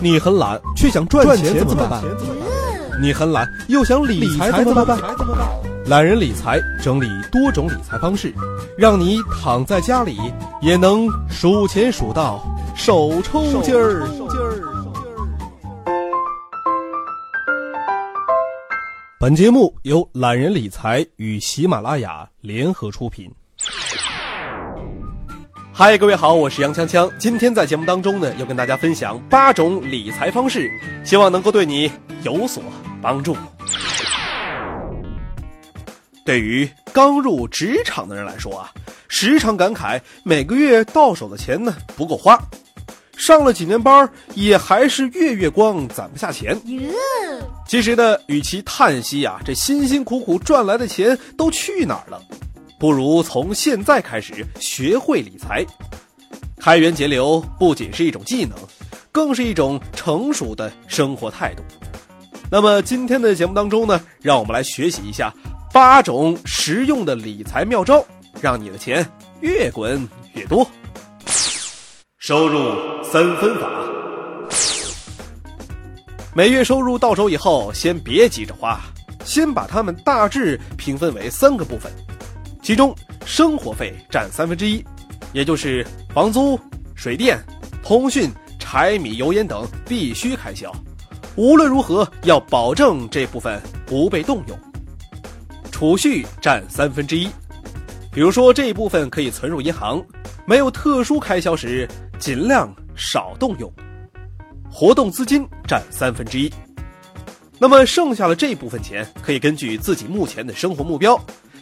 你很懒却想赚钱怎么办？你很懒又想理财怎么办？懒人理财整理多种理财方式，让你躺在家里也能数钱数到手抽筋儿。本节目由懒人理财与喜马拉雅联合出品。嗨，各位好，我是杨锵锵。今天在节目当中呢，要跟大家分享八种理财方式，希望能够对你有所帮助。对于刚入职场的人来说啊，时常感慨每个月到手的钱呢不够花，上了几年班也还是月月光攒不下钱。其实呢，与其叹息啊，这辛辛苦苦赚来的钱都去哪儿了？不如从现在开始学会理财，开源节流不仅是一种技能，更是一种成熟的生活态度。那么今天的节目当中呢，让我们来学习一下八种实用的理财妙招，让你的钱越滚越多。收入三分法，每月收入到手以后，先别急着花，先把它们大致平分为三个部分。其中，生活费占三分之一，也就是房租、水电、通讯、柴米油盐等必须开销。无论如何，要保证这部分不被动用。储蓄占三分之一，比如说这一部分可以存入银行，没有特殊开销时尽量少动用。活动资金占三分之一，那么剩下的这部分钱可以根据自己目前的生活目标。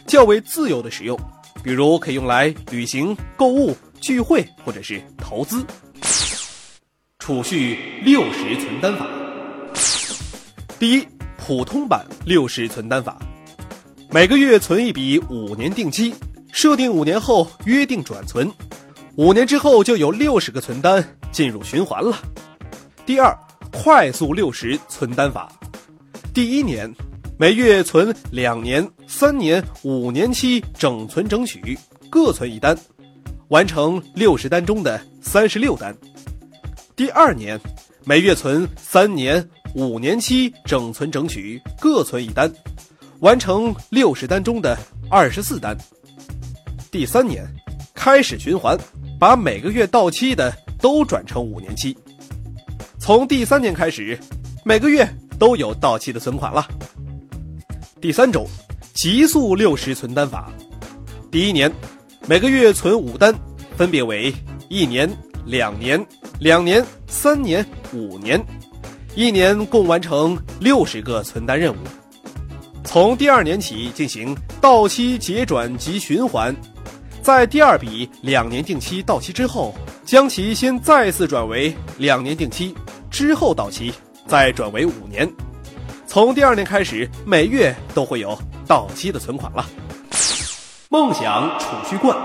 较为自由的使用，比如可以用来旅行、购物、聚会或者是投资。储蓄六十存单法，第一，普通版六十存单法，每个月存一笔五年定期，设定五年后约定转存，五年之后就有六十个存单进入循环了。第二，快速六十存单法，第一年。每月存两年、三年、五年期整存整取，各存一单，完成六十单中的三十六单。第二年，每月存三年、五年期整存整取，各存一单，完成六十单中的二十四单。第三年，开始循环，把每个月到期的都转成五年期。从第三年开始，每个月都有到期的存款了。第三种，极速六十存单法。第一年，每个月存五单，分别为一年、两年、两年、三年、五年，一年共完成六十个存单任务。从第二年起进行到期结转及循环，在第二笔两年定期到期之后，将其先再次转为两年定期，之后到期再转为五年。从第二年开始，每月都会有到期的存款了。梦想储蓄罐，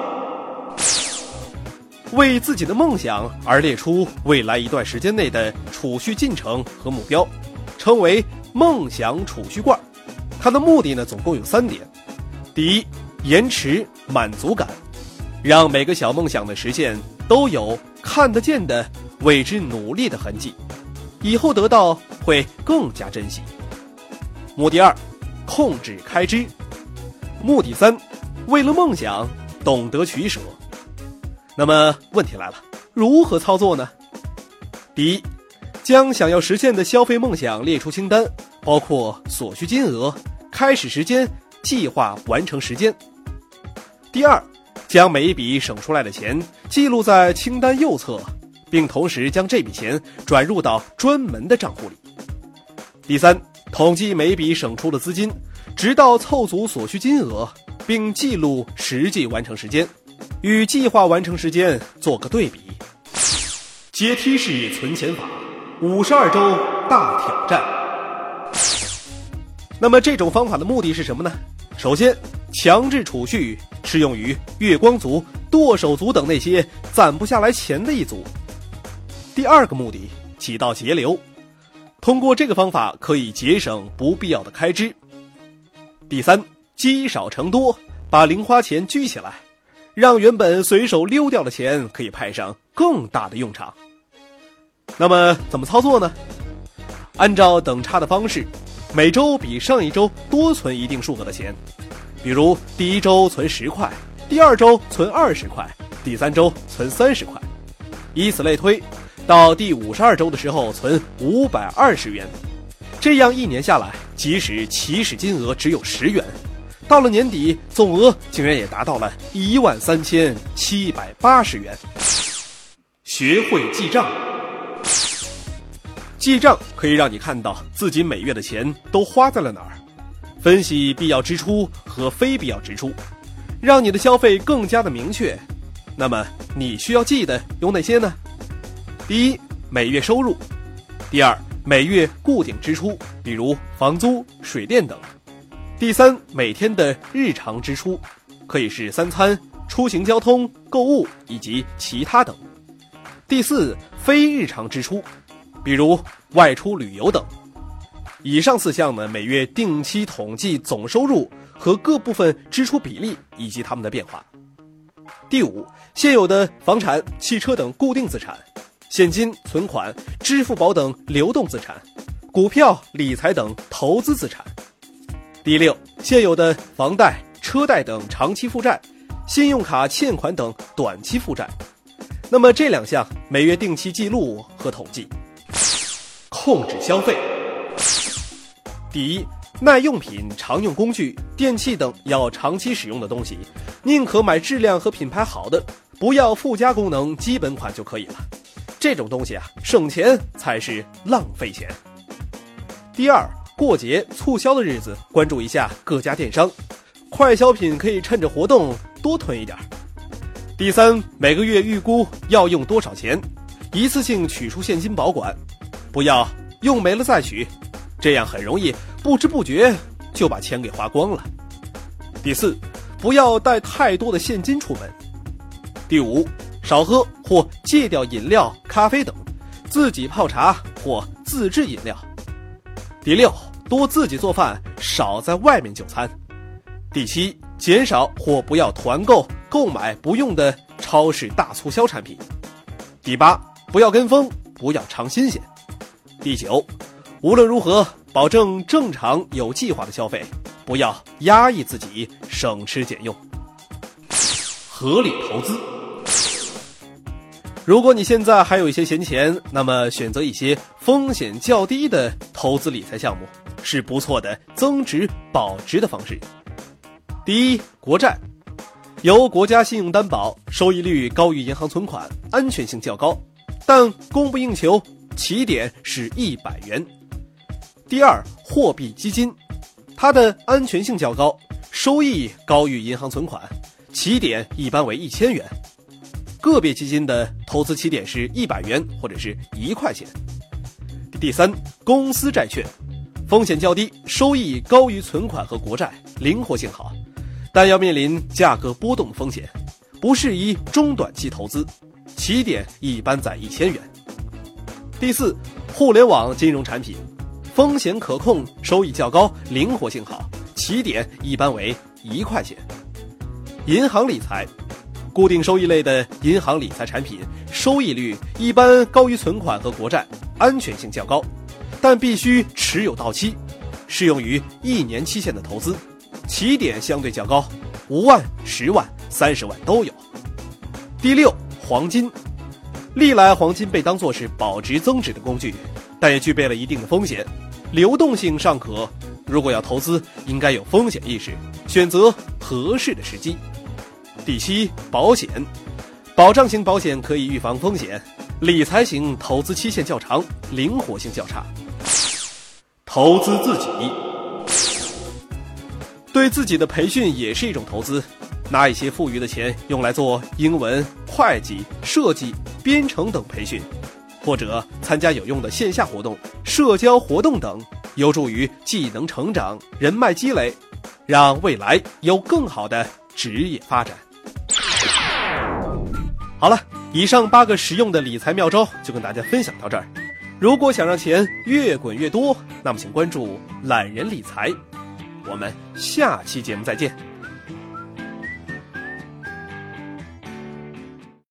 为自己的梦想而列出未来一段时间内的储蓄进程和目标，称为梦想储蓄罐。它的目的呢，总共有三点：第一，延迟满足感，让每个小梦想的实现都有看得见的为之努力的痕迹，以后得到会更加珍惜。目的二，控制开支；目的三，为了梦想懂得取舍。那么问题来了，如何操作呢？第一，将想要实现的消费梦想列出清单，包括所需金额、开始时间、计划完成时间。第二，将每一笔省出来的钱记录在清单右侧，并同时将这笔钱转入到专门的账户里。第三。统计每笔省出的资金，直到凑足所需金额，并记录实际完成时间，与计划完成时间做个对比。阶梯式存钱法，五十二周大挑战。那么这种方法的目的是什么呢？首先，强制储蓄适用于月光族、剁手族等那些攒不下来钱的一族。第二个目的，起到节流。通过这个方法可以节省不必要的开支。第三，积少成多，把零花钱聚起来，让原本随手溜掉的钱可以派上更大的用场。那么怎么操作呢？按照等差的方式，每周比上一周多存一定数额的钱，比如第一周存十块，第二周存二十块，第三周存三十块，以此类推，到第五十二周的时候存五百二十元。这样一年下来，即使起始金额只有十元，到了年底总额竟然也达到了一万三千七百八十元。学会记账，记账可以让你看到自己每月的钱都花在了哪儿，分析必要支出和非必要支出，让你的消费更加的明确。那么你需要记的有哪些呢？第一，每月收入；第二。每月固定支出，比如房租、水电等；第三，每天的日常支出，可以是三餐、出行交通、购物以及其他等；第四，非日常支出，比如外出旅游等。以上四项呢，每月定期统计总收入和各部分支出比例以及它们的变化。第五，现有的房产、汽车等固定资产。现金、存款、支付宝等流动资产，股票、理财等投资资产。第六，现有的房贷、车贷等长期负债，信用卡欠款等短期负债。那么这两项每月定期记录和统计。控制消费。第一，耐用品、常用工具、电器等要长期使用的东西，宁可买质量和品牌好的，不要附加功能，基本款就可以了。这种东西啊，省钱才是浪费钱。第二，过节促销的日子，关注一下各家电商，快消品可以趁着活动多囤一点。第三，每个月预估要用多少钱，一次性取出现金保管，不要用没了再取，这样很容易不知不觉就把钱给花光了。第四，不要带太多的现金出门。第五。少喝或戒掉饮料、咖啡等，自己泡茶或自制饮料。第六，多自己做饭，少在外面就餐。第七，减少或不要团购购买不用的超市大促销产品。第八，不要跟风，不要尝新鲜。第九，无论如何保证正常有计划的消费，不要压抑自己，省吃俭用，合理投资。如果你现在还有一些闲钱，那么选择一些风险较低的投资理财项目是不错的增值保值的方式。第一，国债，由国家信用担保，收益率高于银行存款，安全性较高，但供不应求，起点是一百元。第二，货币基金，它的安全性较高，收益高于银行存款，起点一般为一千元。个别基金的投资起点是一百元或者是一块钱。第三，公司债券，风险较低，收益高于存款和国债，灵活性好，但要面临价格波动风险，不适宜中短期投资，起点一般在一千元。第四，互联网金融产品，风险可控，收益较高，灵活性好，起点一般为一块钱。银行理财。固定收益类的银行理财产品，收益率一般高于存款和国债，安全性较高，但必须持有到期，适用于一年期限的投资，起点相对较高，五万、十万、三十万都有。第六，黄金，历来黄金被当作是保值增值的工具，但也具备了一定的风险，流动性尚可。如果要投资，应该有风险意识，选择合适的时机。第七，保险，保障型保险可以预防风险，理财型投资期限较长，灵活性较差。投资自己，对自己的培训也是一种投资，拿一些富余的钱用来做英文、会计、设计、编程等培训，或者参加有用的线下活动、社交活动等，有助于技能成长、人脉积累，让未来有更好的职业发展。好了，以上八个实用的理财妙招就跟大家分享到这儿。如果想让钱越滚越多，那么请关注懒人理财。我们下期节目再见。